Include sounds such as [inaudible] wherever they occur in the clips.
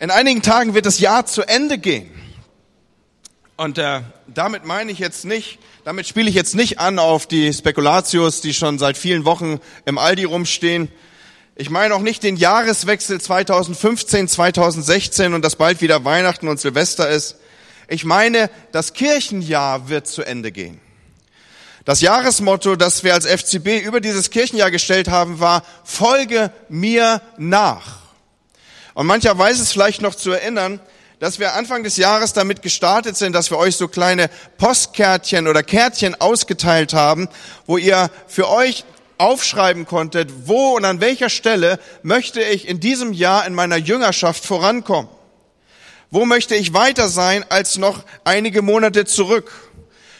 In einigen Tagen wird das Jahr zu Ende gehen. Und äh, damit meine ich jetzt nicht, damit spiele ich jetzt nicht an auf die Spekulatius, die schon seit vielen Wochen im Aldi rumstehen. Ich meine auch nicht den Jahreswechsel 2015, 2016 und dass bald wieder Weihnachten und Silvester ist. Ich meine, das Kirchenjahr wird zu Ende gehen. Das Jahresmotto, das wir als FCB über dieses Kirchenjahr gestellt haben, war, folge mir nach. Und mancher weiß es vielleicht noch zu erinnern, dass wir Anfang des Jahres damit gestartet sind, dass wir euch so kleine Postkärtchen oder Kärtchen ausgeteilt haben, wo ihr für euch aufschreiben konntet, wo und an welcher Stelle möchte ich in diesem Jahr in meiner Jüngerschaft vorankommen. Wo möchte ich weiter sein als noch einige Monate zurück?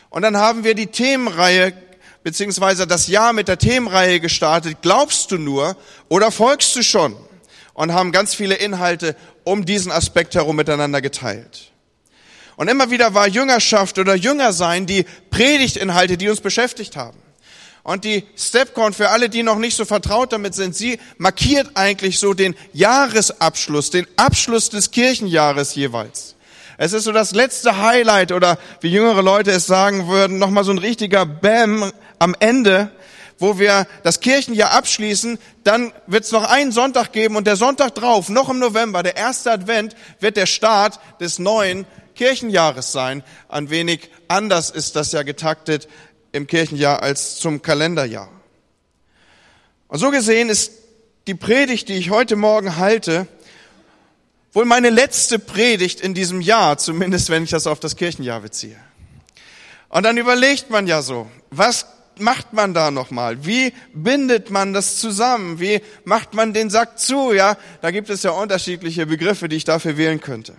Und dann haben wir die Themenreihe beziehungsweise das Jahr mit der Themenreihe gestartet. Glaubst du nur oder folgst du schon? Und haben ganz viele Inhalte um diesen Aspekt herum miteinander geteilt. Und immer wieder war Jüngerschaft oder Jüngersein die Predigtinhalte, die uns beschäftigt haben. Und die Stepcon, für alle, die noch nicht so vertraut damit sind, sie markiert eigentlich so den Jahresabschluss, den Abschluss des Kirchenjahres jeweils. Es ist so das letzte Highlight oder wie jüngere Leute es sagen würden, nochmal so ein richtiger Bam am Ende, wo wir das Kirchenjahr abschließen, dann wird es noch einen Sonntag geben und der Sonntag drauf, noch im November, der erste Advent, wird der Start des neuen Kirchenjahres sein. Ein wenig anders ist das ja getaktet im Kirchenjahr als zum Kalenderjahr. Und so gesehen ist die Predigt, die ich heute Morgen halte, wohl meine letzte Predigt in diesem Jahr, zumindest wenn ich das auf das Kirchenjahr beziehe. Und dann überlegt man ja so, was macht man da nochmal? Wie bindet man das zusammen? Wie macht man den Sack zu? Ja, da gibt es ja unterschiedliche Begriffe, die ich dafür wählen könnte.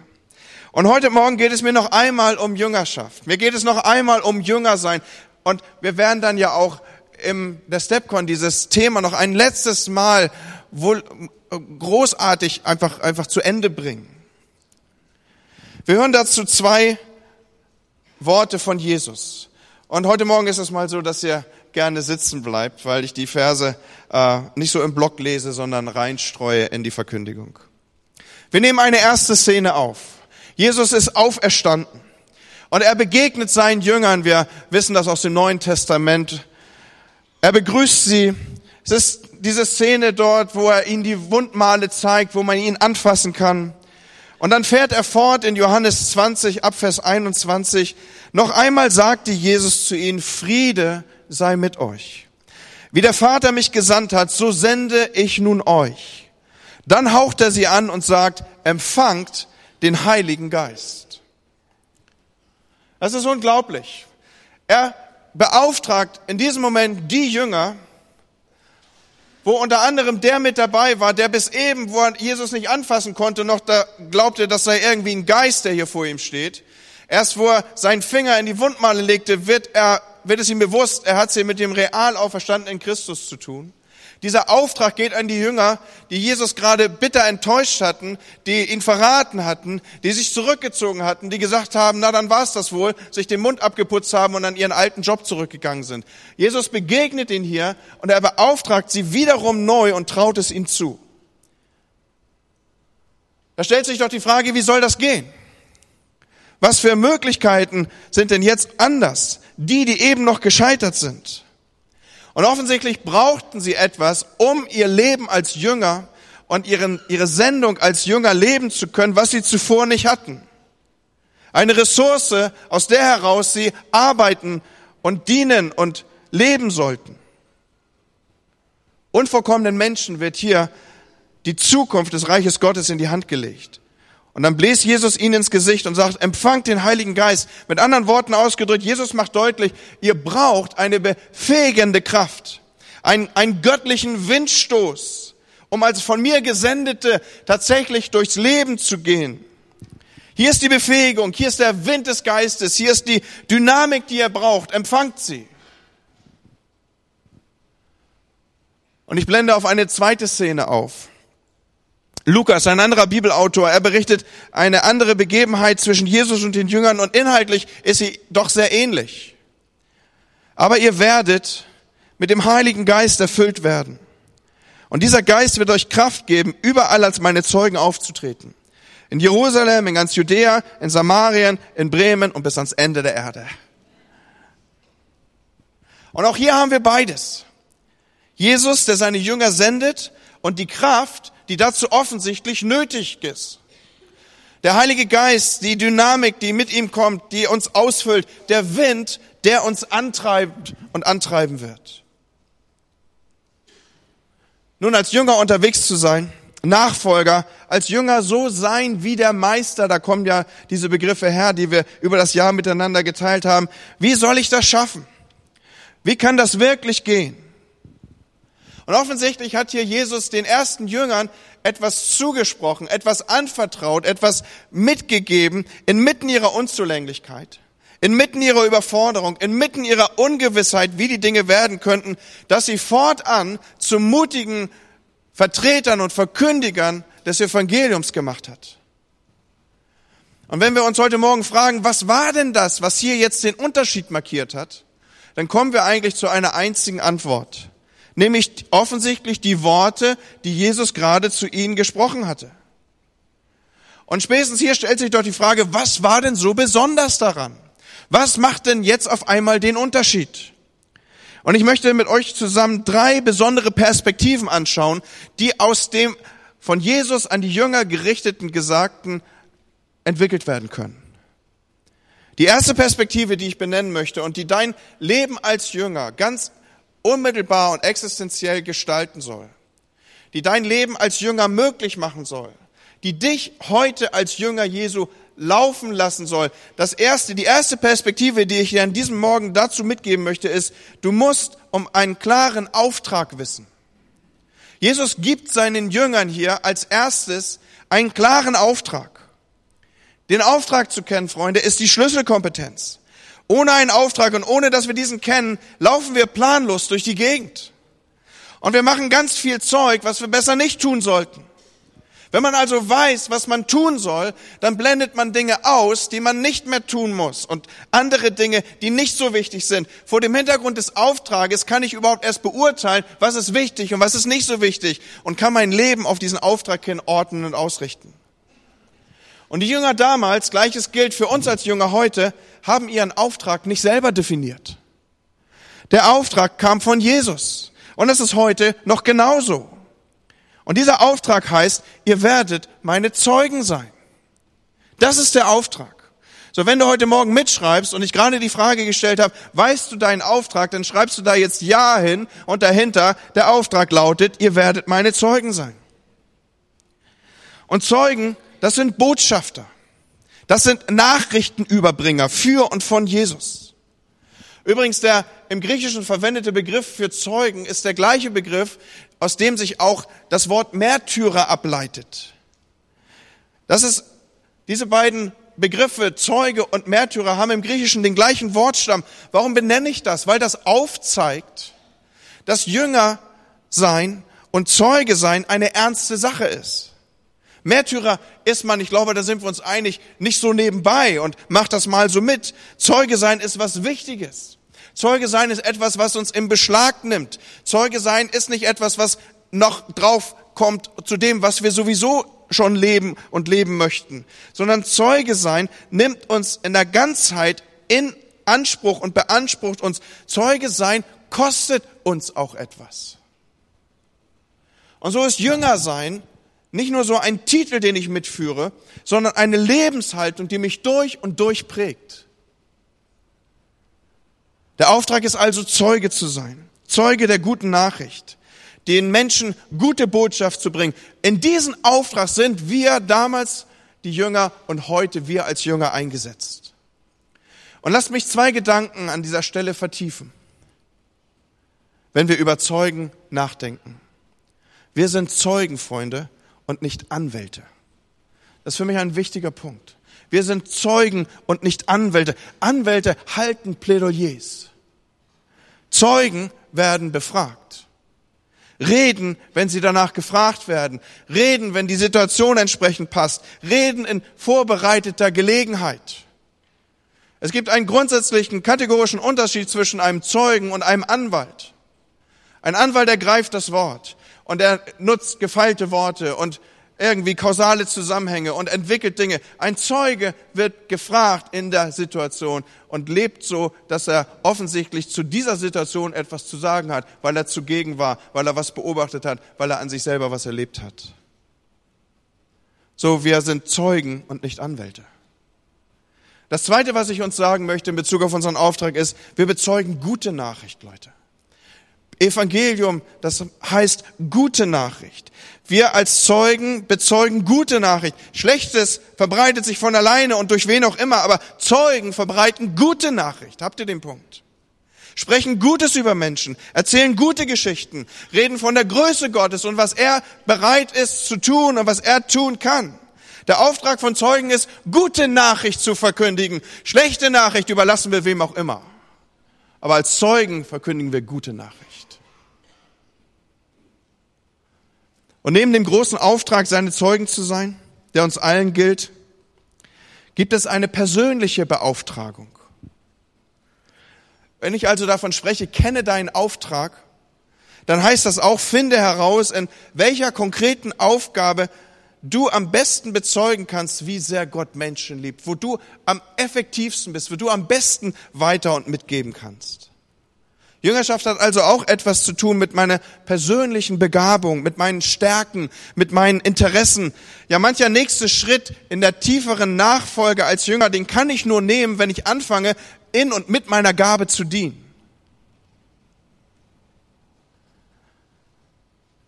Und heute Morgen geht es mir noch einmal um Jüngerschaft. Mir geht es noch einmal um Jünger sein. Und wir werden dann ja auch im der Stepcon dieses Thema noch ein letztes Mal wohl großartig einfach, einfach zu Ende bringen. Wir hören dazu zwei Worte von Jesus. Und heute Morgen ist es mal so, dass ihr gerne sitzen bleibt, weil ich die Verse äh, nicht so im Block lese, sondern reinstreue in die Verkündigung. Wir nehmen eine erste Szene auf. Jesus ist auferstanden und er begegnet seinen Jüngern. Wir wissen das aus dem Neuen Testament. Er begrüßt sie. Es ist diese Szene dort, wo er ihnen die Wundmale zeigt, wo man ihn anfassen kann. Und dann fährt er fort in Johannes 20, Abvers 21. Noch einmal sagte Jesus zu ihnen, Friede sei mit euch. Wie der Vater mich gesandt hat, so sende ich nun euch. Dann haucht er sie an und sagt, empfangt den Heiligen Geist. Das ist unglaublich. Er beauftragt in diesem Moment die Jünger, wo unter anderem der mit dabei war, der bis eben, wo er Jesus nicht anfassen konnte, noch da glaubte, das sei irgendwie ein Geist, der hier vor ihm steht. Erst wo er seinen Finger in die Wundmale legte, wird er, wird es ihm bewusst, er hat es hier mit dem real auferstandenen Christus zu tun. Dieser Auftrag geht an die Jünger, die Jesus gerade bitter enttäuscht hatten, die ihn verraten hatten, die sich zurückgezogen hatten, die gesagt haben, na dann war's das wohl, sich den Mund abgeputzt haben und an ihren alten Job zurückgegangen sind. Jesus begegnet ihnen hier und er beauftragt sie wiederum neu und traut es ihnen zu. Da stellt sich doch die Frage, wie soll das gehen? Was für Möglichkeiten sind denn jetzt anders? Die, die eben noch gescheitert sind. Und offensichtlich brauchten sie etwas, um ihr Leben als Jünger und ihren, ihre Sendung als Jünger leben zu können, was sie zuvor nicht hatten. Eine Ressource, aus der heraus sie arbeiten und dienen und leben sollten. Unvollkommenen Menschen wird hier die Zukunft des Reiches Gottes in die Hand gelegt. Und dann bläst Jesus ihnen ins Gesicht und sagt, empfangt den Heiligen Geist. Mit anderen Worten ausgedrückt, Jesus macht deutlich, ihr braucht eine befähigende Kraft, einen, einen göttlichen Windstoß, um als von mir Gesendete tatsächlich durchs Leben zu gehen. Hier ist die Befähigung, hier ist der Wind des Geistes, hier ist die Dynamik, die ihr braucht. Empfangt sie. Und ich blende auf eine zweite Szene auf. Lukas, ein anderer Bibelautor, er berichtet eine andere Begebenheit zwischen Jesus und den Jüngern und inhaltlich ist sie doch sehr ähnlich. Aber ihr werdet mit dem Heiligen Geist erfüllt werden. Und dieser Geist wird euch Kraft geben, überall als meine Zeugen aufzutreten. In Jerusalem, in ganz Judäa, in Samarien, in Bremen und bis ans Ende der Erde. Und auch hier haben wir beides. Jesus, der seine Jünger sendet und die Kraft, die dazu offensichtlich nötig ist. Der Heilige Geist, die Dynamik, die mit ihm kommt, die uns ausfüllt, der Wind, der uns antreibt und antreiben wird. Nun, als Jünger unterwegs zu sein, Nachfolger, als Jünger so sein wie der Meister, da kommen ja diese Begriffe her, die wir über das Jahr miteinander geteilt haben. Wie soll ich das schaffen? Wie kann das wirklich gehen? Und offensichtlich hat hier Jesus den ersten Jüngern etwas zugesprochen, etwas anvertraut, etwas mitgegeben inmitten ihrer Unzulänglichkeit, inmitten ihrer Überforderung, inmitten ihrer Ungewissheit, wie die Dinge werden könnten, dass sie fortan zu mutigen Vertretern und Verkündigern des Evangeliums gemacht hat. Und wenn wir uns heute Morgen fragen, was war denn das, was hier jetzt den Unterschied markiert hat, dann kommen wir eigentlich zu einer einzigen Antwort nämlich offensichtlich die Worte, die Jesus gerade zu ihnen gesprochen hatte. Und spätestens hier stellt sich doch die Frage, was war denn so besonders daran? Was macht denn jetzt auf einmal den Unterschied? Und ich möchte mit euch zusammen drei besondere Perspektiven anschauen, die aus dem von Jesus an die Jünger gerichteten Gesagten entwickelt werden können. Die erste Perspektive, die ich benennen möchte und die dein Leben als Jünger ganz unmittelbar und existenziell gestalten soll, die dein Leben als Jünger möglich machen soll, die dich heute als Jünger Jesu laufen lassen soll. Das erste, die erste Perspektive, die ich dir an diesem Morgen dazu mitgeben möchte, ist, du musst um einen klaren Auftrag wissen. Jesus gibt seinen Jüngern hier als erstes einen klaren Auftrag. Den Auftrag zu kennen, Freunde, ist die Schlüsselkompetenz. Ohne einen Auftrag und ohne dass wir diesen kennen, laufen wir planlos durch die Gegend. Und wir machen ganz viel Zeug, was wir besser nicht tun sollten. Wenn man also weiß, was man tun soll, dann blendet man Dinge aus, die man nicht mehr tun muss und andere Dinge, die nicht so wichtig sind. Vor dem Hintergrund des Auftrages kann ich überhaupt erst beurteilen, was ist wichtig und was ist nicht so wichtig und kann mein Leben auf diesen Auftrag hin ordnen und ausrichten. Und die Jünger damals, gleiches gilt für uns als Jünger heute, haben ihren Auftrag nicht selber definiert. Der Auftrag kam von Jesus. Und es ist heute noch genauso. Und dieser Auftrag heißt, ihr werdet meine Zeugen sein. Das ist der Auftrag. So, wenn du heute Morgen mitschreibst und ich gerade die Frage gestellt habe, weißt du deinen Auftrag, dann schreibst du da jetzt Ja hin und dahinter der Auftrag lautet, ihr werdet meine Zeugen sein. Und Zeugen das sind Botschafter. Das sind Nachrichtenüberbringer für und von Jesus. Übrigens, der im Griechischen verwendete Begriff für Zeugen ist der gleiche Begriff, aus dem sich auch das Wort Märtyrer ableitet. Das ist, diese beiden Begriffe Zeuge und Märtyrer haben im Griechischen den gleichen Wortstamm. Warum benenne ich das? Weil das aufzeigt, dass Jünger sein und Zeuge sein eine ernste Sache ist. Märtyrer ist man, ich glaube, da sind wir uns einig, nicht so nebenbei und macht das mal so mit. Zeuge sein ist was Wichtiges. Zeuge sein ist etwas, was uns im Beschlag nimmt. Zeuge sein ist nicht etwas, was noch drauf kommt zu dem, was wir sowieso schon leben und leben möchten, sondern Zeuge sein nimmt uns in der Ganzheit in Anspruch und beansprucht uns. Zeuge sein kostet uns auch etwas. Und so ist Jünger sein nicht nur so ein Titel, den ich mitführe, sondern eine Lebenshaltung, die mich durch und durch prägt. Der Auftrag ist also Zeuge zu sein, Zeuge der guten Nachricht, den Menschen gute Botschaft zu bringen. In diesen Auftrag sind wir damals die Jünger und heute wir als Jünger eingesetzt. Und lasst mich zwei Gedanken an dieser Stelle vertiefen, wenn wir über Zeugen nachdenken. Wir sind Zeugen, Freunde, und nicht Anwälte. Das ist für mich ein wichtiger Punkt. Wir sind Zeugen und nicht Anwälte. Anwälte halten Plädoyers. Zeugen werden befragt. Reden, wenn sie danach gefragt werden. Reden, wenn die Situation entsprechend passt. Reden in vorbereiteter Gelegenheit. Es gibt einen grundsätzlichen kategorischen Unterschied zwischen einem Zeugen und einem Anwalt. Ein Anwalt ergreift das Wort und er nutzt gefeilte Worte und irgendwie kausale Zusammenhänge und entwickelt Dinge. Ein Zeuge wird gefragt in der Situation und lebt so, dass er offensichtlich zu dieser Situation etwas zu sagen hat, weil er zugegen war, weil er was beobachtet hat, weil er an sich selber was erlebt hat. So, wir sind Zeugen und nicht Anwälte. Das Zweite, was ich uns sagen möchte in Bezug auf unseren Auftrag ist, wir bezeugen gute Nachricht, Leute. Evangelium, das heißt gute Nachricht. Wir als Zeugen bezeugen gute Nachricht. Schlechtes verbreitet sich von alleine und durch wen auch immer, aber Zeugen verbreiten gute Nachricht. Habt ihr den Punkt? Sprechen Gutes über Menschen, erzählen gute Geschichten, reden von der Größe Gottes und was er bereit ist zu tun und was er tun kann. Der Auftrag von Zeugen ist, gute Nachricht zu verkündigen. Schlechte Nachricht überlassen wir wem auch immer. Aber als Zeugen verkündigen wir gute Nachricht. Und neben dem großen Auftrag, seine Zeugen zu sein, der uns allen gilt, gibt es eine persönliche Beauftragung. Wenn ich also davon spreche, kenne deinen Auftrag, dann heißt das auch, finde heraus, in welcher konkreten Aufgabe du am besten bezeugen kannst, wie sehr Gott Menschen liebt, wo du am effektivsten bist, wo du am besten weiter und mitgeben kannst. Jüngerschaft hat also auch etwas zu tun mit meiner persönlichen Begabung, mit meinen Stärken, mit meinen Interessen. Ja, mancher nächste Schritt in der tieferen Nachfolge als Jünger, den kann ich nur nehmen, wenn ich anfange, in und mit meiner Gabe zu dienen.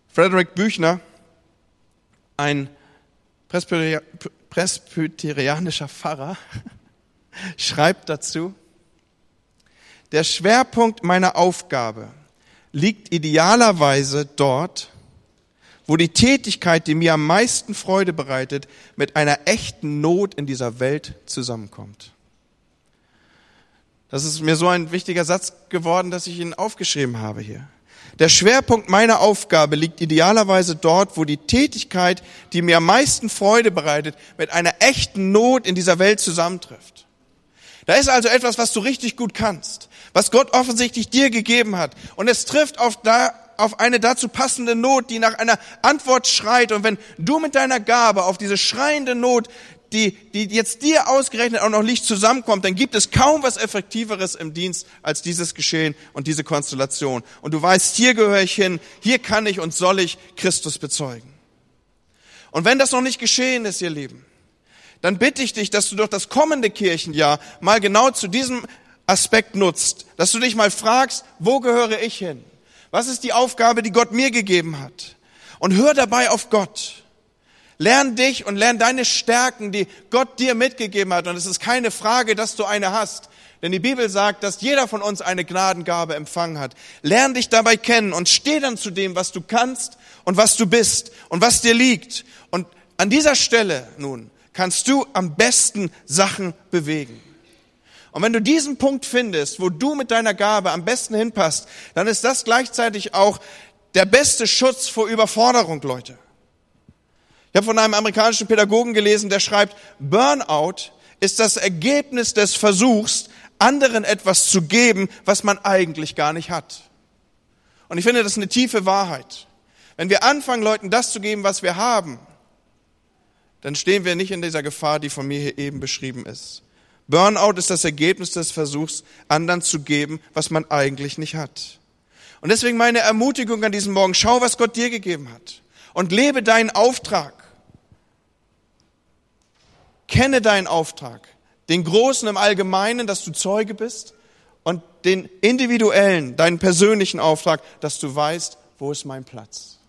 Frederick Büchner, ein presbyterianischer Pfarrer, [laughs] schreibt dazu, der Schwerpunkt meiner Aufgabe liegt idealerweise dort, wo die Tätigkeit, die mir am meisten Freude bereitet, mit einer echten Not in dieser Welt zusammenkommt. Das ist mir so ein wichtiger Satz geworden, dass ich ihn aufgeschrieben habe hier. Der Schwerpunkt meiner Aufgabe liegt idealerweise dort, wo die Tätigkeit, die mir am meisten Freude bereitet, mit einer echten Not in dieser Welt zusammentrifft. Da ist also etwas, was du richtig gut kannst was Gott offensichtlich dir gegeben hat. Und es trifft auf, da, auf eine dazu passende Not, die nach einer Antwort schreit. Und wenn du mit deiner Gabe auf diese schreiende Not, die, die jetzt dir ausgerechnet auch noch nicht zusammenkommt, dann gibt es kaum was Effektiveres im Dienst als dieses Geschehen und diese Konstellation. Und du weißt, hier gehöre ich hin, hier kann ich und soll ich Christus bezeugen. Und wenn das noch nicht geschehen ist, ihr Lieben, dann bitte ich dich, dass du durch das kommende Kirchenjahr mal genau zu diesem Aspekt nutzt, dass du dich mal fragst, wo gehöre ich hin? Was ist die Aufgabe, die Gott mir gegeben hat? Und hör dabei auf Gott. Lern dich und lern deine Stärken, die Gott dir mitgegeben hat. Und es ist keine Frage, dass du eine hast. Denn die Bibel sagt, dass jeder von uns eine Gnadengabe empfangen hat. Lern dich dabei kennen und steh dann zu dem, was du kannst und was du bist und was dir liegt. Und an dieser Stelle nun kannst du am besten Sachen bewegen. Und wenn du diesen Punkt findest, wo du mit deiner Gabe am besten hinpasst, dann ist das gleichzeitig auch der beste Schutz vor Überforderung, Leute. Ich habe von einem amerikanischen Pädagogen gelesen, der schreibt, Burnout ist das Ergebnis des Versuchs, anderen etwas zu geben, was man eigentlich gar nicht hat. Und ich finde, das ist eine tiefe Wahrheit. Wenn wir anfangen, Leuten das zu geben, was wir haben, dann stehen wir nicht in dieser Gefahr, die von mir hier eben beschrieben ist. Burnout ist das Ergebnis des Versuchs, anderen zu geben, was man eigentlich nicht hat. Und deswegen meine Ermutigung an diesem Morgen, schau, was Gott dir gegeben hat und lebe deinen Auftrag. Kenne deinen Auftrag, den großen im Allgemeinen, dass du Zeuge bist und den individuellen, deinen persönlichen Auftrag, dass du weißt, wo ist mein Platz.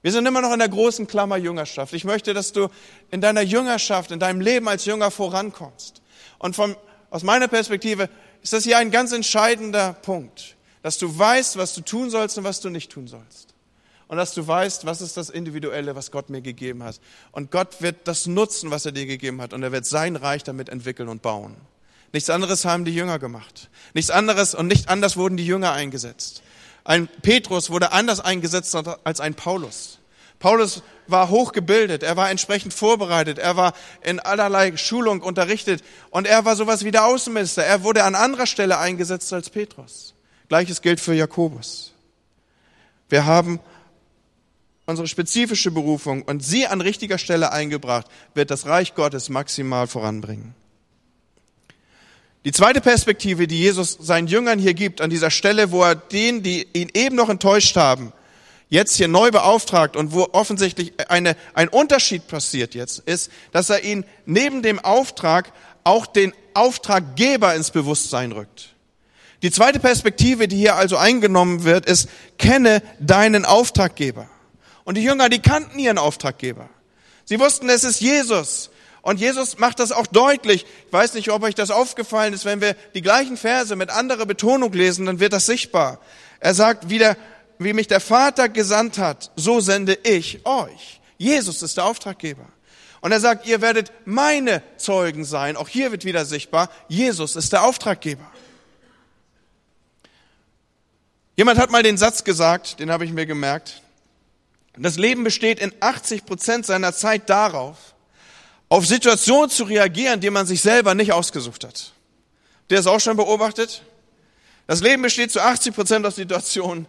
Wir sind immer noch in der großen Klammer Jüngerschaft. Ich möchte, dass du in deiner Jüngerschaft, in deinem Leben als Jünger vorankommst. Und von, aus meiner Perspektive ist das hier ein ganz entscheidender Punkt, dass du weißt, was du tun sollst und was du nicht tun sollst. Und dass du weißt, was ist das Individuelle, was Gott mir gegeben hat. Und Gott wird das nutzen, was er dir gegeben hat. Und er wird sein Reich damit entwickeln und bauen. Nichts anderes haben die Jünger gemacht. Nichts anderes und nicht anders wurden die Jünger eingesetzt. Ein Petrus wurde anders eingesetzt als ein Paulus. Paulus war hochgebildet, er war entsprechend vorbereitet, er war in allerlei Schulung unterrichtet und er war sowas wie der Außenminister. Er wurde an anderer Stelle eingesetzt als Petrus. Gleiches gilt für Jakobus. Wir haben unsere spezifische Berufung und sie an richtiger Stelle eingebracht, wird das Reich Gottes maximal voranbringen. Die zweite Perspektive, die Jesus seinen Jüngern hier gibt, an dieser Stelle, wo er denen, die ihn eben noch enttäuscht haben, jetzt hier neu beauftragt und wo offensichtlich eine, ein Unterschied passiert jetzt, ist, dass er ihn neben dem Auftrag auch den Auftraggeber ins Bewusstsein rückt. Die zweite Perspektive, die hier also eingenommen wird, ist, kenne deinen Auftraggeber. Und die Jünger, die kannten ihren Auftraggeber. Sie wussten, es ist Jesus. Und Jesus macht das auch deutlich. Ich weiß nicht, ob euch das aufgefallen ist. Wenn wir die gleichen Verse mit anderer Betonung lesen, dann wird das sichtbar. Er sagt wieder, wie mich der Vater gesandt hat, so sende ich euch. Jesus ist der Auftraggeber. Und er sagt, ihr werdet meine Zeugen sein. Auch hier wird wieder sichtbar, Jesus ist der Auftraggeber. Jemand hat mal den Satz gesagt, den habe ich mir gemerkt. Das Leben besteht in 80 Prozent seiner Zeit darauf, auf Situationen zu reagieren, die man sich selber nicht ausgesucht hat. Ihr das auch schon beobachtet? Das Leben besteht zu 80 Prozent aus Situationen,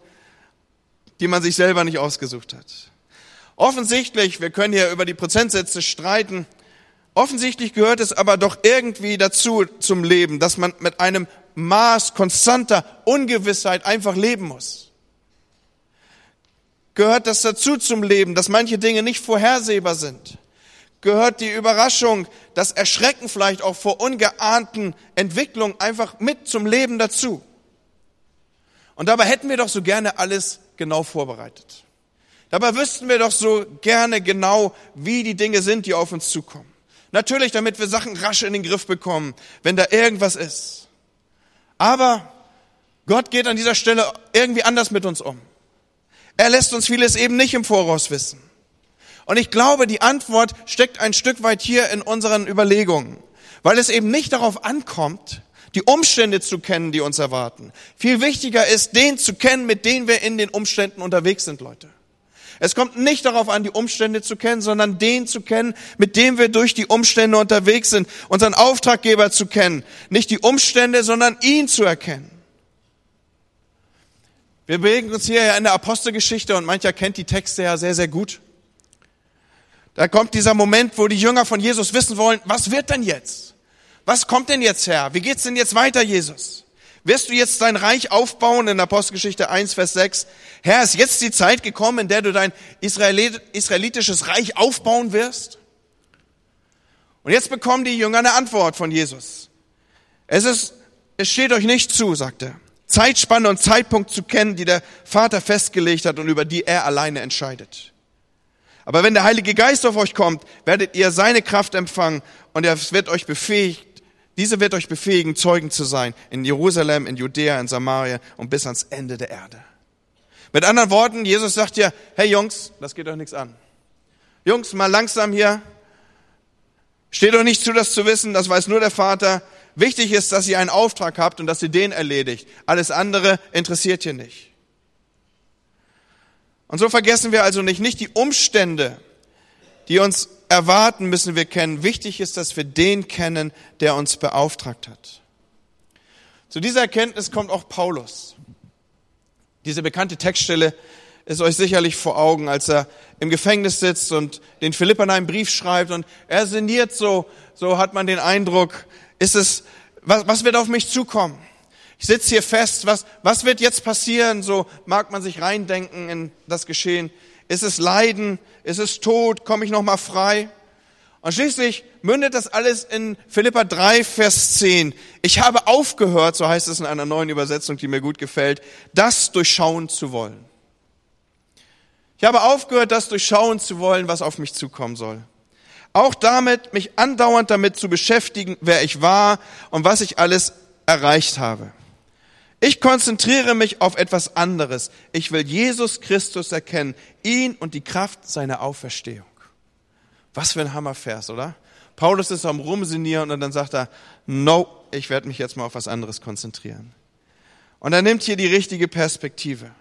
die man sich selber nicht ausgesucht hat. Offensichtlich, wir können hier über die Prozentsätze streiten, offensichtlich gehört es aber doch irgendwie dazu zum Leben, dass man mit einem Maß konstanter Ungewissheit einfach leben muss. Gehört das dazu zum Leben, dass manche Dinge nicht vorhersehbar sind? gehört die Überraschung, das Erschrecken vielleicht auch vor ungeahnten Entwicklungen einfach mit zum Leben dazu. Und dabei hätten wir doch so gerne alles genau vorbereitet. Dabei wüssten wir doch so gerne genau, wie die Dinge sind, die auf uns zukommen. Natürlich, damit wir Sachen rasch in den Griff bekommen, wenn da irgendwas ist. Aber Gott geht an dieser Stelle irgendwie anders mit uns um. Er lässt uns vieles eben nicht im Voraus wissen. Und ich glaube, die Antwort steckt ein Stück weit hier in unseren Überlegungen, weil es eben nicht darauf ankommt, die Umstände zu kennen, die uns erwarten. Viel wichtiger ist, den zu kennen, mit denen wir in den Umständen unterwegs sind, Leute. Es kommt nicht darauf an, die Umstände zu kennen, sondern den zu kennen, mit dem wir durch die Umstände unterwegs sind, unseren Auftraggeber zu kennen. Nicht die Umstände, sondern ihn zu erkennen. Wir bewegen uns hier ja in der Apostelgeschichte und mancher kennt die Texte ja sehr, sehr gut. Da kommt dieser Moment, wo die Jünger von Jesus wissen wollen, was wird denn jetzt? Was kommt denn jetzt her? Wie geht's denn jetzt weiter, Jesus? Wirst du jetzt dein Reich aufbauen in Apostelgeschichte 1, Vers 6? Herr, ist jetzt die Zeit gekommen, in der du dein israelitisches Reich aufbauen wirst? Und jetzt bekommen die Jünger eine Antwort von Jesus. Es ist, es steht euch nicht zu, sagt er, Zeitspanne und Zeitpunkt zu kennen, die der Vater festgelegt hat und über die er alleine entscheidet. Aber wenn der Heilige Geist auf euch kommt, werdet ihr seine Kraft empfangen und er wird euch befähigt, diese wird euch befähigen, Zeugen zu sein in Jerusalem, in Judäa, in Samaria und bis ans Ende der Erde. Mit anderen Worten, Jesus sagt ja, hey Jungs, das geht euch nichts an. Jungs, mal langsam hier. Steht euch nicht zu, das zu wissen, das weiß nur der Vater. Wichtig ist, dass ihr einen Auftrag habt und dass ihr den erledigt. Alles andere interessiert hier nicht. Und so vergessen wir also nicht, nicht die Umstände, die uns erwarten, müssen wir kennen. Wichtig ist, dass wir den kennen, der uns beauftragt hat. Zu dieser Erkenntnis kommt auch Paulus. Diese bekannte Textstelle ist euch sicherlich vor Augen, als er im Gefängnis sitzt und den Philippern einen Brief schreibt und er sinniert so, so hat man den Eindruck, ist es, was, was wird auf mich zukommen? Ich sitze hier fest, was, was wird jetzt passieren? So mag man sich reindenken in das Geschehen. Ist es Leiden? Ist es Tod? Komme ich nochmal frei? Und schließlich mündet das alles in Philippa 3, Vers 10. Ich habe aufgehört, so heißt es in einer neuen Übersetzung, die mir gut gefällt, das durchschauen zu wollen. Ich habe aufgehört, das durchschauen zu wollen, was auf mich zukommen soll. Auch damit, mich andauernd damit zu beschäftigen, wer ich war und was ich alles erreicht habe. Ich konzentriere mich auf etwas anderes. Ich will Jesus Christus erkennen, ihn und die Kraft seiner Auferstehung. Was für ein Hammervers, oder? Paulus ist am Rumsinieren und dann sagt er, no, ich werde mich jetzt mal auf was anderes konzentrieren. Und er nimmt hier die richtige Perspektive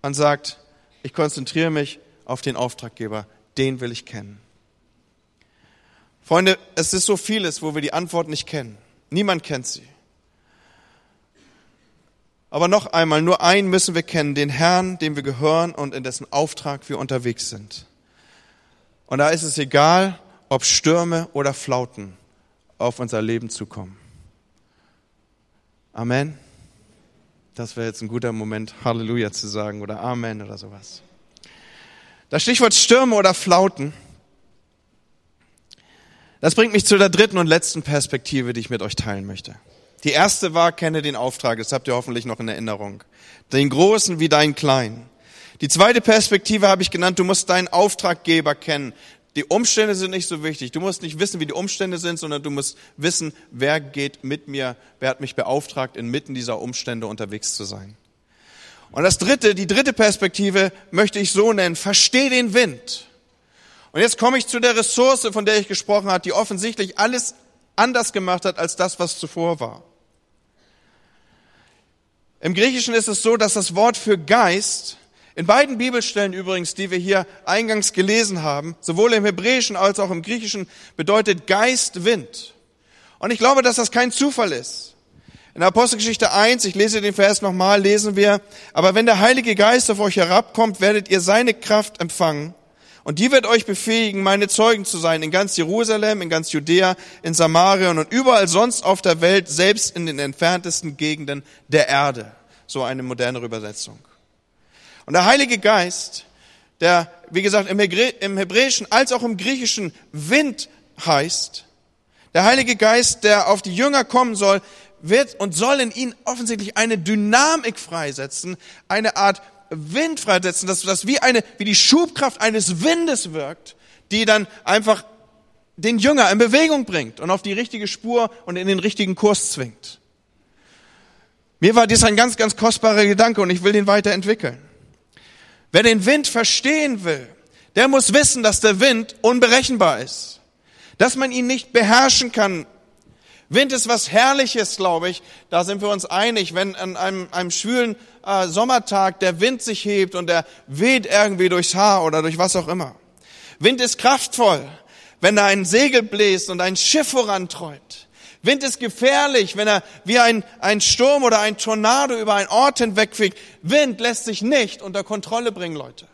und sagt, ich konzentriere mich auf den Auftraggeber, den will ich kennen. Freunde, es ist so vieles, wo wir die Antwort nicht kennen. Niemand kennt sie. Aber noch einmal, nur einen müssen wir kennen, den Herrn, dem wir gehören und in dessen Auftrag wir unterwegs sind. Und da ist es egal, ob Stürme oder Flauten auf unser Leben zukommen. Amen. Das wäre jetzt ein guter Moment, Halleluja zu sagen oder Amen oder sowas. Das Stichwort Stürme oder Flauten, das bringt mich zu der dritten und letzten Perspektive, die ich mit euch teilen möchte. Die erste war, kenne den Auftrag, das habt ihr hoffentlich noch in Erinnerung. Den Großen wie deinen Kleinen. Die zweite Perspektive habe ich genannt, du musst deinen Auftraggeber kennen. Die Umstände sind nicht so wichtig. Du musst nicht wissen, wie die Umstände sind, sondern du musst wissen, wer geht mit mir, wer hat mich beauftragt, inmitten dieser Umstände unterwegs zu sein. Und das dritte, die dritte Perspektive möchte ich so nennen, versteh den Wind. Und jetzt komme ich zu der Ressource, von der ich gesprochen habe, die offensichtlich alles anders gemacht hat als das, was zuvor war. Im Griechischen ist es so, dass das Wort für Geist in beiden Bibelstellen übrigens, die wir hier eingangs gelesen haben, sowohl im Hebräischen als auch im Griechischen, bedeutet Geist, Wind. Und ich glaube, dass das kein Zufall ist. In Apostelgeschichte 1, ich lese den Vers nochmal, lesen wir, aber wenn der Heilige Geist auf euch herabkommt, werdet ihr seine Kraft empfangen und die wird euch befähigen, meine Zeugen zu sein in ganz Jerusalem, in ganz Judäa, in Samarien und überall sonst auf der Welt, selbst in den entferntesten Gegenden der Erde. So eine modernere Übersetzung. Und der Heilige Geist, der, wie gesagt, im, Hebräischen als auch im Griechischen Wind heißt, der Heilige Geist, der auf die Jünger kommen soll, wird und soll in ihnen offensichtlich eine Dynamik freisetzen, eine Art Wind freisetzen, dass das wie eine, wie die Schubkraft eines Windes wirkt, die dann einfach den Jünger in Bewegung bringt und auf die richtige Spur und in den richtigen Kurs zwingt. Mir war dies ein ganz, ganz kostbarer Gedanke und ich will den weiterentwickeln. Wer den Wind verstehen will, der muss wissen, dass der Wind unberechenbar ist, dass man ihn nicht beherrschen kann Wind ist was Herrliches, glaube ich. Da sind wir uns einig. Wenn an einem, einem schwülen äh, Sommertag der Wind sich hebt und der weht irgendwie durchs Haar oder durch was auch immer. Wind ist kraftvoll, wenn er ein Segel bläst und ein Schiff voranträumt. Wind ist gefährlich, wenn er wie ein, ein Sturm oder ein Tornado über einen Ort hinwegfegt. Wind lässt sich nicht unter Kontrolle bringen, Leute.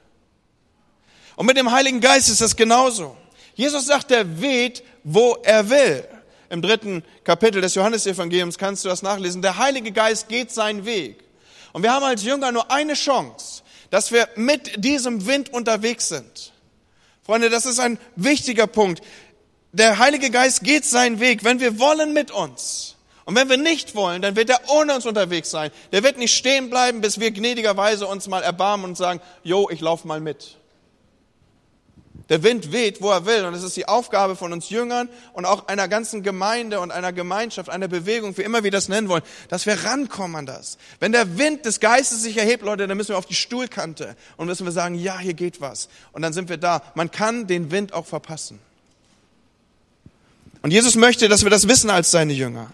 Und mit dem Heiligen Geist ist das genauso. Jesus sagt, er weht, wo er will im dritten Kapitel des Johannesevangeliums kannst du das nachlesen. Der Heilige Geist geht seinen Weg. Und wir haben als Jünger nur eine Chance, dass wir mit diesem Wind unterwegs sind. Freunde, das ist ein wichtiger Punkt. Der Heilige Geist geht seinen Weg, wenn wir wollen mit uns. Und wenn wir nicht wollen, dann wird er ohne uns unterwegs sein. Der wird nicht stehen bleiben, bis wir gnädigerweise uns mal erbarmen und sagen, jo, ich lauf mal mit. Der Wind weht, wo er will. Und es ist die Aufgabe von uns Jüngern und auch einer ganzen Gemeinde und einer Gemeinschaft, einer Bewegung, wie immer wir das nennen wollen, dass wir rankommen an das. Wenn der Wind des Geistes sich erhebt, Leute, dann müssen wir auf die Stuhlkante und müssen wir sagen, ja, hier geht was. Und dann sind wir da. Man kann den Wind auch verpassen. Und Jesus möchte, dass wir das wissen als seine Jünger.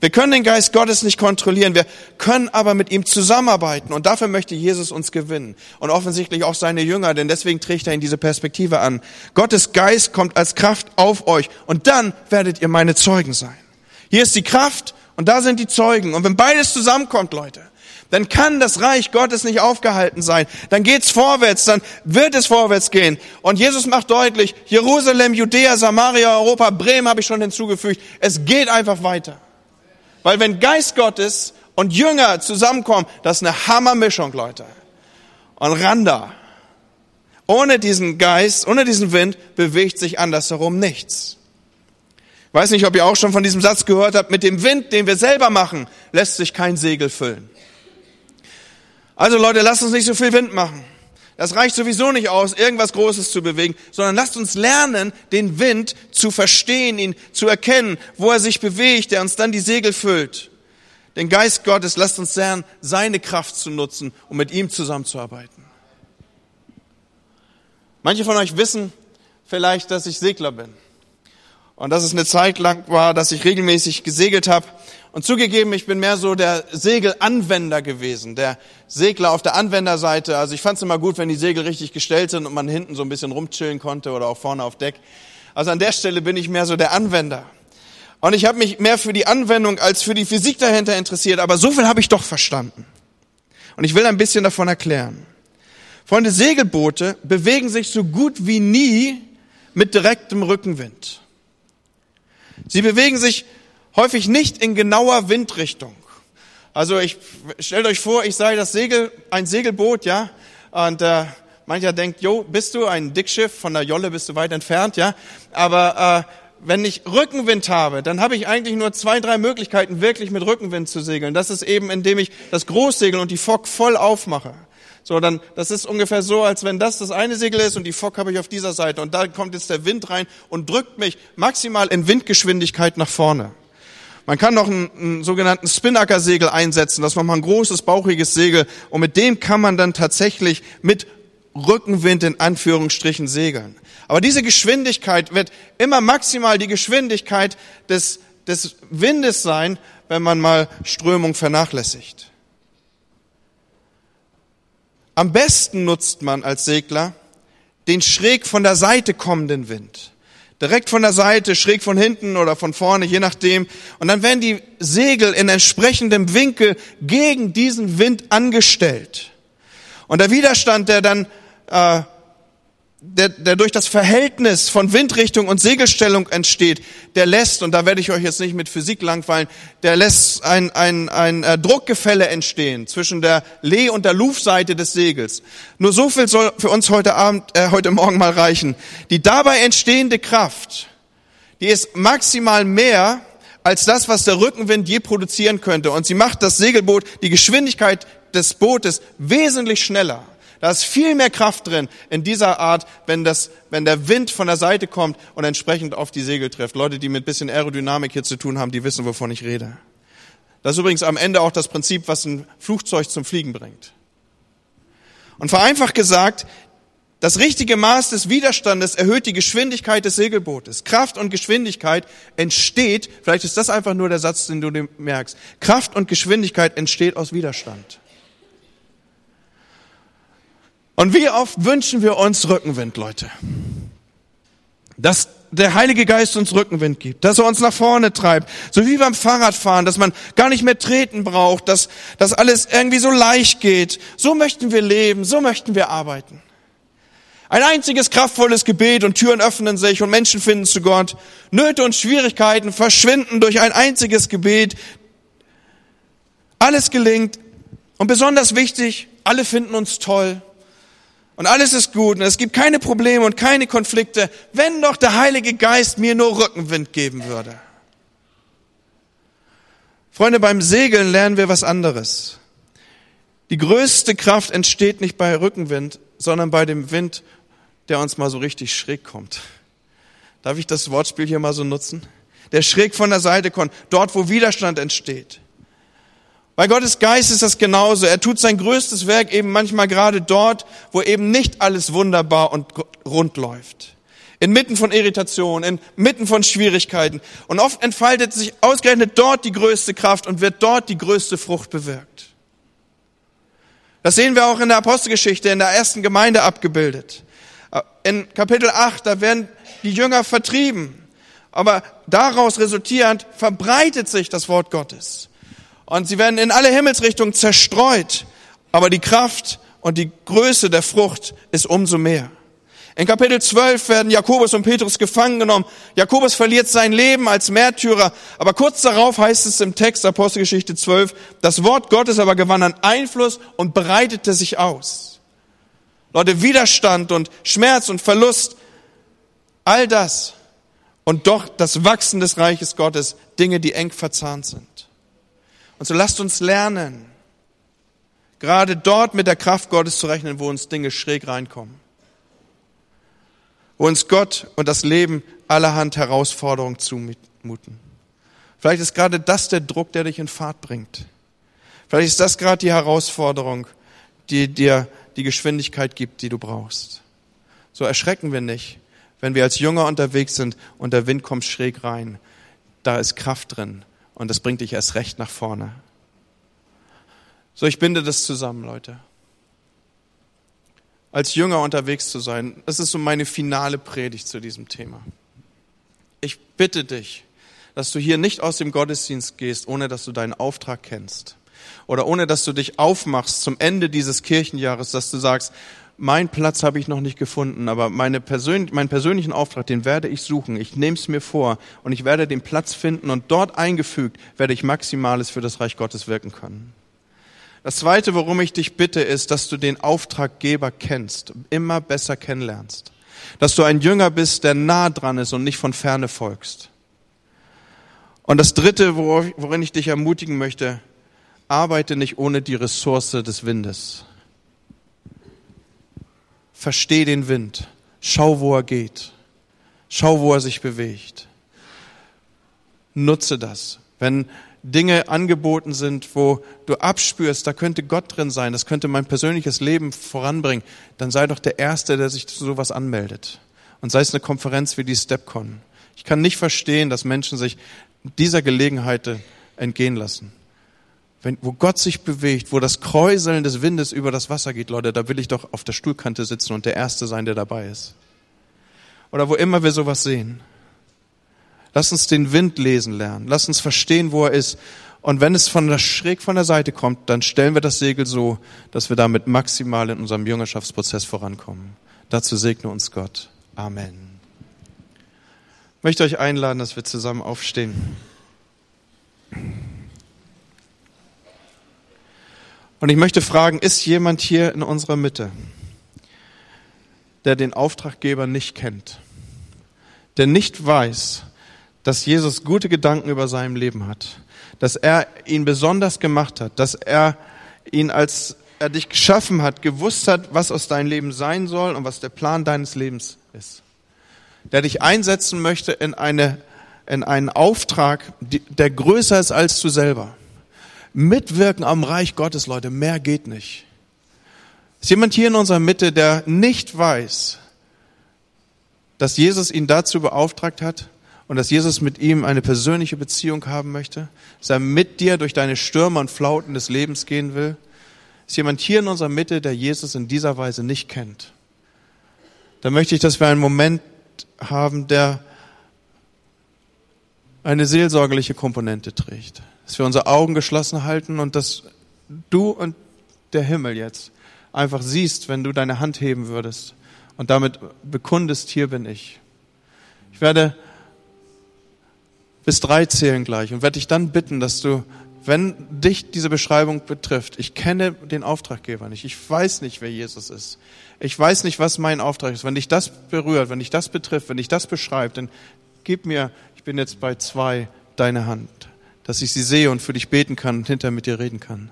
Wir können den Geist Gottes nicht kontrollieren, wir können aber mit ihm zusammenarbeiten und dafür möchte Jesus uns gewinnen und offensichtlich auch seine Jünger, denn deswegen trägt er in diese Perspektive an. Gottes Geist kommt als Kraft auf euch und dann werdet ihr meine Zeugen sein. Hier ist die Kraft und da sind die Zeugen und wenn beides zusammenkommt, Leute, dann kann das Reich Gottes nicht aufgehalten sein. Dann geht's vorwärts, dann wird es vorwärts gehen. Und Jesus macht deutlich, Jerusalem, Judäa, Samaria, Europa, Bremen habe ich schon hinzugefügt. Es geht einfach weiter. Weil wenn Geist Gottes und Jünger zusammenkommen, das ist eine Hammermischung, Leute. Und Randa. Ohne diesen Geist, ohne diesen Wind bewegt sich andersherum nichts. Ich weiß nicht, ob ihr auch schon von diesem Satz gehört habt, mit dem Wind, den wir selber machen, lässt sich kein Segel füllen. Also Leute, lasst uns nicht so viel Wind machen. Das reicht sowieso nicht aus, irgendwas Großes zu bewegen, sondern lasst uns lernen, den Wind zu verstehen, ihn zu erkennen, wo er sich bewegt, der uns dann die Segel füllt. Den Geist Gottes, lasst uns lernen, seine Kraft zu nutzen, um mit ihm zusammenzuarbeiten. Manche von euch wissen vielleicht, dass ich Segler bin. Und dass es eine Zeit lang war, dass ich regelmäßig gesegelt habe. Und zugegeben, ich bin mehr so der Segelanwender gewesen, der Segler auf der Anwenderseite. Also ich fand es immer gut, wenn die Segel richtig gestellt sind und man hinten so ein bisschen rumchillen konnte oder auch vorne auf Deck. Also an der Stelle bin ich mehr so der Anwender. Und ich habe mich mehr für die Anwendung als für die Physik dahinter interessiert, aber so viel habe ich doch verstanden. Und ich will ein bisschen davon erklären. Freunde, Segelboote bewegen sich so gut wie nie mit direktem Rückenwind. Sie bewegen sich häufig nicht in genauer Windrichtung. Also ich stellt euch vor, ich sei das Segel, ein Segelboot, ja, und äh, mancher denkt, jo, bist du ein Dickschiff von der Jolle, bist du weit entfernt, ja, aber äh, wenn ich Rückenwind habe, dann habe ich eigentlich nur zwei, drei Möglichkeiten, wirklich mit Rückenwind zu segeln. Das ist eben, indem ich das Großsegel und die Fock voll aufmache. So, dann, das ist ungefähr so, als wenn das das eine Segel ist und die Fock habe ich auf dieser Seite und da kommt jetzt der Wind rein und drückt mich maximal in Windgeschwindigkeit nach vorne. Man kann noch einen, einen sogenannten Spinnaker-Segel einsetzen, das ist nochmal ein großes, bauchiges Segel und mit dem kann man dann tatsächlich mit Rückenwind in Anführungsstrichen segeln. Aber diese Geschwindigkeit wird immer maximal die Geschwindigkeit des, des Windes sein, wenn man mal Strömung vernachlässigt. Am besten nutzt man als Segler den schräg von der Seite kommenden Wind. Direkt von der Seite, schräg von hinten oder von vorne, je nachdem. Und dann werden die Segel in entsprechendem Winkel gegen diesen Wind angestellt. Und der Widerstand, der dann äh, der, der durch das Verhältnis von Windrichtung und Segelstellung entsteht, der lässt, und da werde ich euch jetzt nicht mit Physik langweilen, der lässt ein, ein, ein äh, Druckgefälle entstehen zwischen der Lee- und der Luftseite des Segels. Nur so viel soll für uns heute Abend, äh, heute Morgen mal reichen. Die dabei entstehende Kraft, die ist maximal mehr als das, was der Rückenwind je produzieren könnte. Und sie macht das Segelboot, die Geschwindigkeit des Bootes wesentlich schneller. Da ist viel mehr Kraft drin in dieser Art, wenn, das, wenn der Wind von der Seite kommt und entsprechend auf die Segel trifft. Leute, die mit bisschen Aerodynamik hier zu tun haben, die wissen, wovon ich rede. Das ist übrigens am Ende auch das Prinzip, was ein Flugzeug zum Fliegen bringt. Und vereinfacht gesagt, das richtige Maß des Widerstandes erhöht die Geschwindigkeit des Segelbootes. Kraft und Geschwindigkeit entsteht, vielleicht ist das einfach nur der Satz, den du merkst, Kraft und Geschwindigkeit entsteht aus Widerstand. Und wie oft wünschen wir uns Rückenwind, Leute? Dass der Heilige Geist uns Rückenwind gibt, dass er uns nach vorne treibt, so wie beim Fahrradfahren, dass man gar nicht mehr treten braucht, dass, dass alles irgendwie so leicht geht. So möchten wir leben, so möchten wir arbeiten. Ein einziges kraftvolles Gebet und Türen öffnen sich und Menschen finden zu Gott. Nöte und Schwierigkeiten verschwinden durch ein einziges Gebet. Alles gelingt und besonders wichtig, alle finden uns toll und alles ist gut und es gibt keine Probleme und keine Konflikte, wenn doch der Heilige Geist mir nur Rückenwind geben würde. Freunde, beim Segeln lernen wir was anderes. Die größte Kraft entsteht nicht bei Rückenwind, sondern bei dem Wind, der uns mal so richtig schräg kommt. Darf ich das Wortspiel hier mal so nutzen? Der schräg von der Seite kommt, dort wo Widerstand entsteht. Bei Gottes Geist ist das genauso. Er tut sein größtes Werk eben manchmal gerade dort, wo eben nicht alles wunderbar und rund läuft. Inmitten von Irritation, inmitten von Schwierigkeiten. Und oft entfaltet sich ausgerechnet dort die größte Kraft und wird dort die größte Frucht bewirkt. Das sehen wir auch in der Apostelgeschichte, in der ersten Gemeinde abgebildet. In Kapitel 8, da werden die Jünger vertrieben. Aber daraus resultierend verbreitet sich das Wort Gottes und sie werden in alle Himmelsrichtungen zerstreut, aber die Kraft und die Größe der Frucht ist umso mehr. In Kapitel 12 werden Jakobus und Petrus gefangen genommen. Jakobus verliert sein Leben als Märtyrer, aber kurz darauf heißt es im Text Apostelgeschichte 12, das Wort Gottes aber gewann an Einfluss und breitete sich aus. Leute, Widerstand und Schmerz und Verlust, all das und doch das Wachsen des Reiches Gottes, Dinge, die eng verzahnt sind. Und so lasst uns lernen, gerade dort mit der Kraft Gottes zu rechnen, wo uns Dinge schräg reinkommen. Wo uns Gott und das Leben allerhand Herausforderungen zumuten. Vielleicht ist gerade das der Druck, der dich in Fahrt bringt. Vielleicht ist das gerade die Herausforderung, die dir die Geschwindigkeit gibt, die du brauchst. So erschrecken wir nicht, wenn wir als Jünger unterwegs sind und der Wind kommt schräg rein. Da ist Kraft drin und das bringt dich erst recht nach vorne. So, ich binde das zusammen, Leute. Als Jünger unterwegs zu sein, das ist so meine finale Predigt zu diesem Thema. Ich bitte dich, dass du hier nicht aus dem Gottesdienst gehst, ohne dass du deinen Auftrag kennst. Oder ohne dass du dich aufmachst zum Ende dieses Kirchenjahres, dass du sagst, mein Platz habe ich noch nicht gefunden, aber meine Persön meinen persönlichen Auftrag, den werde ich suchen. Ich nehme es mir vor und ich werde den Platz finden und dort eingefügt werde ich Maximales für das Reich Gottes wirken können. Das Zweite, worum ich dich bitte, ist, dass du den Auftraggeber kennst, immer besser kennenlernst. Dass du ein Jünger bist, der nah dran ist und nicht von ferne folgst. Und das Dritte, worin ich dich ermutigen möchte, arbeite nicht ohne die Ressource des Windes. Versteh den Wind. Schau, wo er geht. Schau, wo er sich bewegt. Nutze das. Wenn Dinge angeboten sind, wo du abspürst, da könnte Gott drin sein, das könnte mein persönliches Leben voranbringen, dann sei doch der Erste, der sich zu sowas anmeldet. Und sei es eine Konferenz wie die StepCon. Ich kann nicht verstehen, dass Menschen sich dieser Gelegenheit entgehen lassen. Wenn, wo Gott sich bewegt, wo das Kräuseln des Windes über das Wasser geht, Leute, da will ich doch auf der Stuhlkante sitzen und der Erste sein, der dabei ist. Oder wo immer wir sowas sehen. Lass uns den Wind lesen lernen. Lass uns verstehen, wo er ist. Und wenn es von der, schräg von der Seite kommt, dann stellen wir das Segel so, dass wir damit maximal in unserem Jüngerschaftsprozess vorankommen. Dazu segne uns Gott. Amen. Ich möchte euch einladen, dass wir zusammen aufstehen. Und ich möchte fragen, ist jemand hier in unserer Mitte, der den Auftraggeber nicht kennt, der nicht weiß, dass Jesus gute Gedanken über seinem Leben hat, dass er ihn besonders gemacht hat, dass er ihn als er dich geschaffen hat, gewusst hat, was aus deinem Leben sein soll und was der Plan deines Lebens ist. Der dich einsetzen möchte in eine, in einen Auftrag, der größer ist als du selber. Mitwirken am Reich Gottes, Leute, mehr geht nicht. Ist jemand hier in unserer Mitte, der nicht weiß, dass Jesus ihn dazu beauftragt hat und dass Jesus mit ihm eine persönliche Beziehung haben möchte, dass er mit dir durch deine Stürme und Flauten des Lebens gehen will? Ist jemand hier in unserer Mitte, der Jesus in dieser Weise nicht kennt? Da möchte ich, dass wir einen Moment haben, der eine seelsorgerliche Komponente trägt dass wir unsere Augen geschlossen halten und dass du und der Himmel jetzt einfach siehst, wenn du deine Hand heben würdest. Und damit bekundest, hier bin ich. Ich werde bis drei zählen gleich und werde dich dann bitten, dass du, wenn dich diese Beschreibung betrifft, ich kenne den Auftraggeber nicht, ich weiß nicht, wer Jesus ist, ich weiß nicht, was mein Auftrag ist, wenn dich das berührt, wenn dich das betrifft, wenn dich das beschreibt, dann gib mir, ich bin jetzt bei zwei, deine Hand dass ich sie sehe und für dich beten kann und hinterher mit dir reden kann.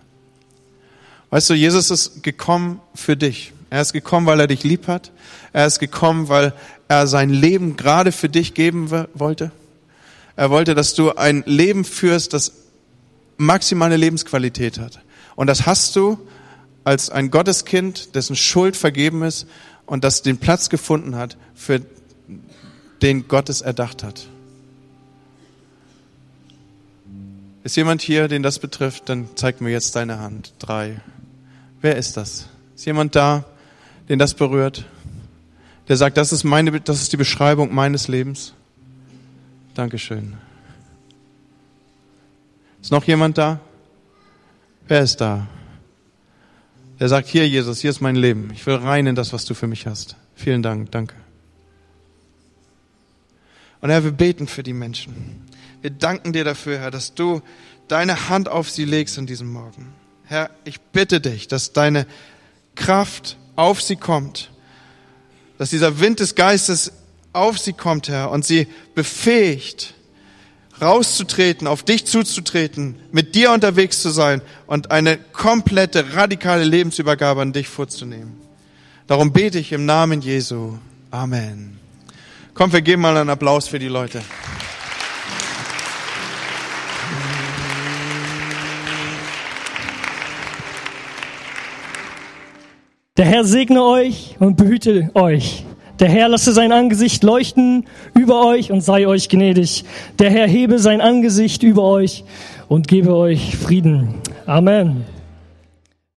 Weißt du, Jesus ist gekommen für dich. Er ist gekommen, weil er dich lieb hat. Er ist gekommen, weil er sein Leben gerade für dich geben wollte. Er wollte, dass du ein Leben führst, das maximale Lebensqualität hat. Und das hast du als ein Gotteskind, dessen Schuld vergeben ist und das den Platz gefunden hat, für den Gott es erdacht hat. Ist jemand hier, den das betrifft, dann zeig mir jetzt deine Hand. Drei. Wer ist das? Ist jemand da, den das berührt? Der sagt, das ist meine, das ist die Beschreibung meines Lebens. Dankeschön. Ist noch jemand da? Wer ist da? Der sagt, hier Jesus, hier ist mein Leben. Ich will rein in das, was du für mich hast. Vielen Dank, danke. Und Herr, wir beten für die Menschen. Wir danken dir dafür, Herr, dass du deine Hand auf sie legst in diesem Morgen. Herr, ich bitte dich, dass deine Kraft auf sie kommt, dass dieser Wind des Geistes auf sie kommt, Herr, und sie befähigt, rauszutreten, auf dich zuzutreten, mit dir unterwegs zu sein und eine komplette, radikale Lebensübergabe an dich vorzunehmen. Darum bete ich im Namen Jesu. Amen. Komm, wir geben mal einen Applaus für die Leute. Der Herr segne euch und behüte euch. Der Herr lasse sein Angesicht leuchten über euch und sei euch gnädig. Der Herr hebe sein Angesicht über euch und gebe euch Frieden. Amen.